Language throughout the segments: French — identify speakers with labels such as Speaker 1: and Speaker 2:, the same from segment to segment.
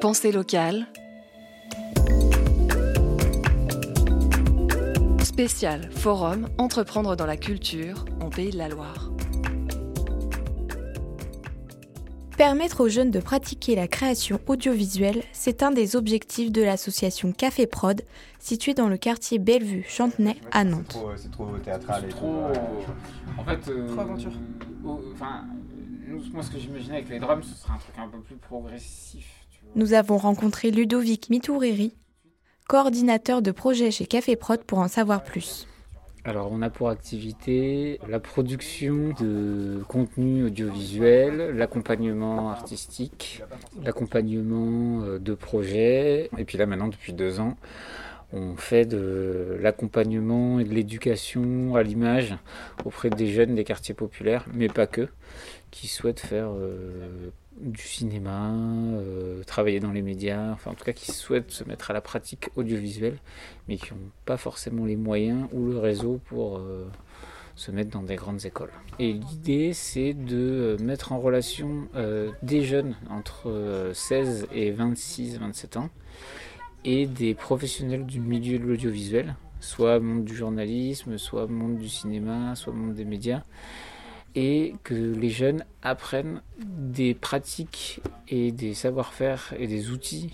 Speaker 1: Pensée locale. Spécial Forum Entreprendre dans la culture en Pays de la Loire.
Speaker 2: Permettre aux jeunes de pratiquer la création audiovisuelle, c'est un des objectifs de l'association Café Prod, située dans le quartier Bellevue-Chantenay à Nantes.
Speaker 3: C'est trop, théâtral et
Speaker 4: trop,
Speaker 3: En
Speaker 4: fait, euh, trop aventure. Enfin, moi, ce que j'imaginais avec les drums, ce serait un truc un peu plus progressif.
Speaker 2: Nous avons rencontré Ludovic Mitouriri, coordinateur de projet chez Café Prod, pour en savoir plus.
Speaker 5: Alors, on a pour activité la production de contenu audiovisuel, l'accompagnement artistique, l'accompagnement euh, de projets, et puis là maintenant, depuis deux ans, on fait de l'accompagnement et de l'éducation à l'image auprès des jeunes des quartiers populaires, mais pas que, qui souhaitent faire euh, du cinéma, euh, travailler dans les médias, enfin en tout cas qui souhaitent se mettre à la pratique audiovisuelle, mais qui n'ont pas forcément les moyens ou le réseau pour euh, se mettre dans des grandes écoles. Et l'idée c'est de mettre en relation des jeunes entre 16 et 26, 27 ans et des professionnels du milieu de l'audiovisuel, soit monde du journalisme, soit monde du cinéma, soit monde des médias, et que les jeunes apprennent des pratiques et des savoir-faire et des outils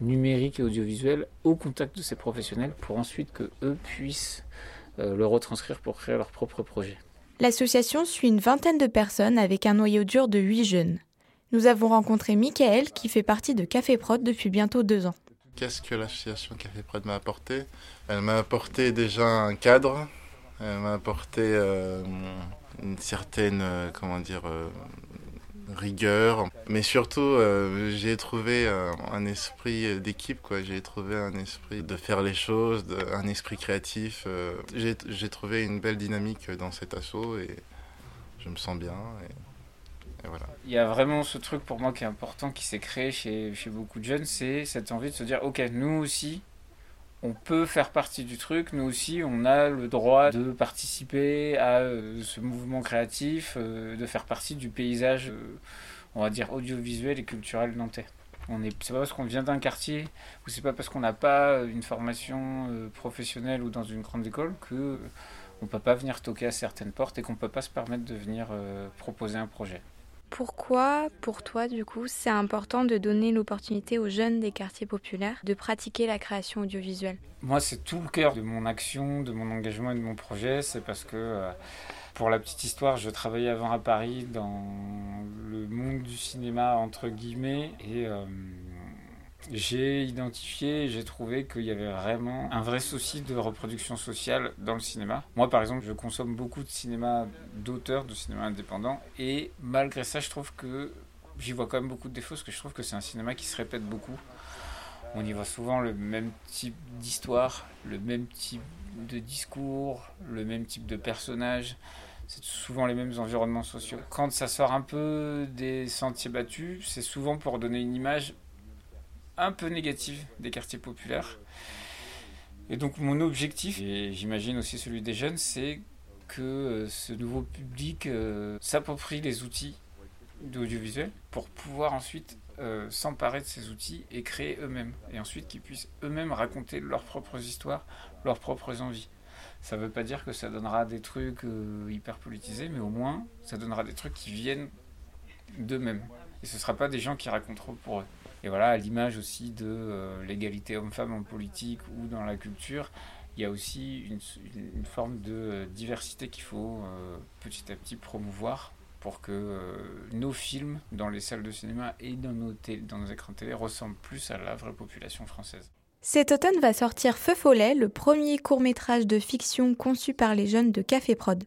Speaker 5: numériques et audiovisuels au contact de ces professionnels pour ensuite que eux puissent euh, le retranscrire pour créer leur propre projet.
Speaker 2: L'association suit une vingtaine de personnes avec un noyau dur de 8 jeunes. Nous avons rencontré Michael qui fait partie de Café Prod depuis bientôt deux ans.
Speaker 6: Qu'est-ce que l'association Café Prod m'a apporté? Elle m'a apporté déjà un cadre, elle m'a apporté euh, une certaine, euh, comment dire, euh, rigueur. Mais surtout, j'ai trouvé un esprit d'équipe, quoi. J'ai trouvé un esprit de faire les choses, un esprit créatif. j'ai trouvé une belle dynamique dans cet assaut et je me sens bien.
Speaker 4: Il y a vraiment ce truc pour moi qui est important, qui s'est créé chez, chez beaucoup de jeunes, c'est cette envie de se dire, ok, nous aussi, on peut faire partie du truc. Nous aussi, on a le droit de participer à euh, ce mouvement créatif, euh, de faire partie du paysage, euh, on va dire, audiovisuel et culturel nantais. On est, c'est pas parce qu'on vient d'un quartier ou c'est pas parce qu'on n'a pas une formation professionnelle ou dans une grande école que on peut pas venir toquer à certaines portes et qu'on peut pas se permettre de venir proposer un projet.
Speaker 2: Pourquoi, pour toi, du coup, c'est important de donner l'opportunité aux jeunes des quartiers populaires de pratiquer la création audiovisuelle?
Speaker 4: Moi, c'est tout le cœur de mon action, de mon engagement et de mon projet. C'est parce que, euh, pour la petite histoire, je travaillais avant à Paris dans le monde du cinéma, entre guillemets, et euh, j'ai identifié, j'ai trouvé qu'il y avait vraiment un vrai souci de reproduction sociale dans le cinéma. Moi, par exemple, je consomme beaucoup de cinéma d'auteur, de cinéma indépendant, et malgré ça, je trouve que j'y vois quand même beaucoup de défauts, parce que je trouve que c'est un cinéma qui se répète beaucoup. On y voit souvent le même type d'histoire, le même type de discours, le même type de personnage. C'est souvent les mêmes environnements sociaux. Quand ça sort un peu des sentiers battus, c'est souvent pour donner une image un peu négative des quartiers populaires. Et donc mon objectif, et j'imagine aussi celui des jeunes, c'est que euh, ce nouveau public euh, s'approprie les outils d'audiovisuel pour pouvoir ensuite euh, s'emparer de ces outils et créer eux-mêmes. Et ensuite qu'ils puissent eux-mêmes raconter leurs propres histoires, leurs propres envies. Ça ne veut pas dire que ça donnera des trucs hyper politisés, mais au moins ça donnera des trucs qui viennent d'eux-mêmes. Et ce ne sera pas des gens qui raconteront pour eux. Et voilà, à l'image aussi de euh, l'égalité homme-femme en politique ou dans la culture, il y a aussi une, forme de euh, diversité qu'il faut euh, petit à petit promouvoir pour que nos films dans les salles de cinéma et dans nos, dans nos écrans télé ressemblent plus à la vraie population française.
Speaker 2: Cet automne va sortir Feu Follet, le premier court-métrage de fiction conçu par les jeunes de Café Prod.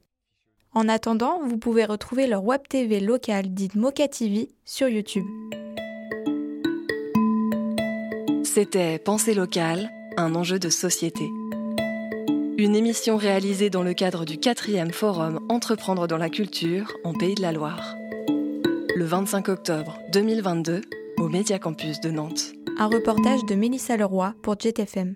Speaker 2: En attendant, vous pouvez retrouver leur web TV locale dite Mocha TV sur YouTube.
Speaker 1: C'était Pensée locale, un enjeu de société. Une émission réalisée dans le cadre du quatrième forum Entreprendre dans la culture en Pays de la Loire. Le 25 octobre 2022 au Média Campus de Nantes.
Speaker 2: Un reportage de Mélissa Leroy pour JTFM.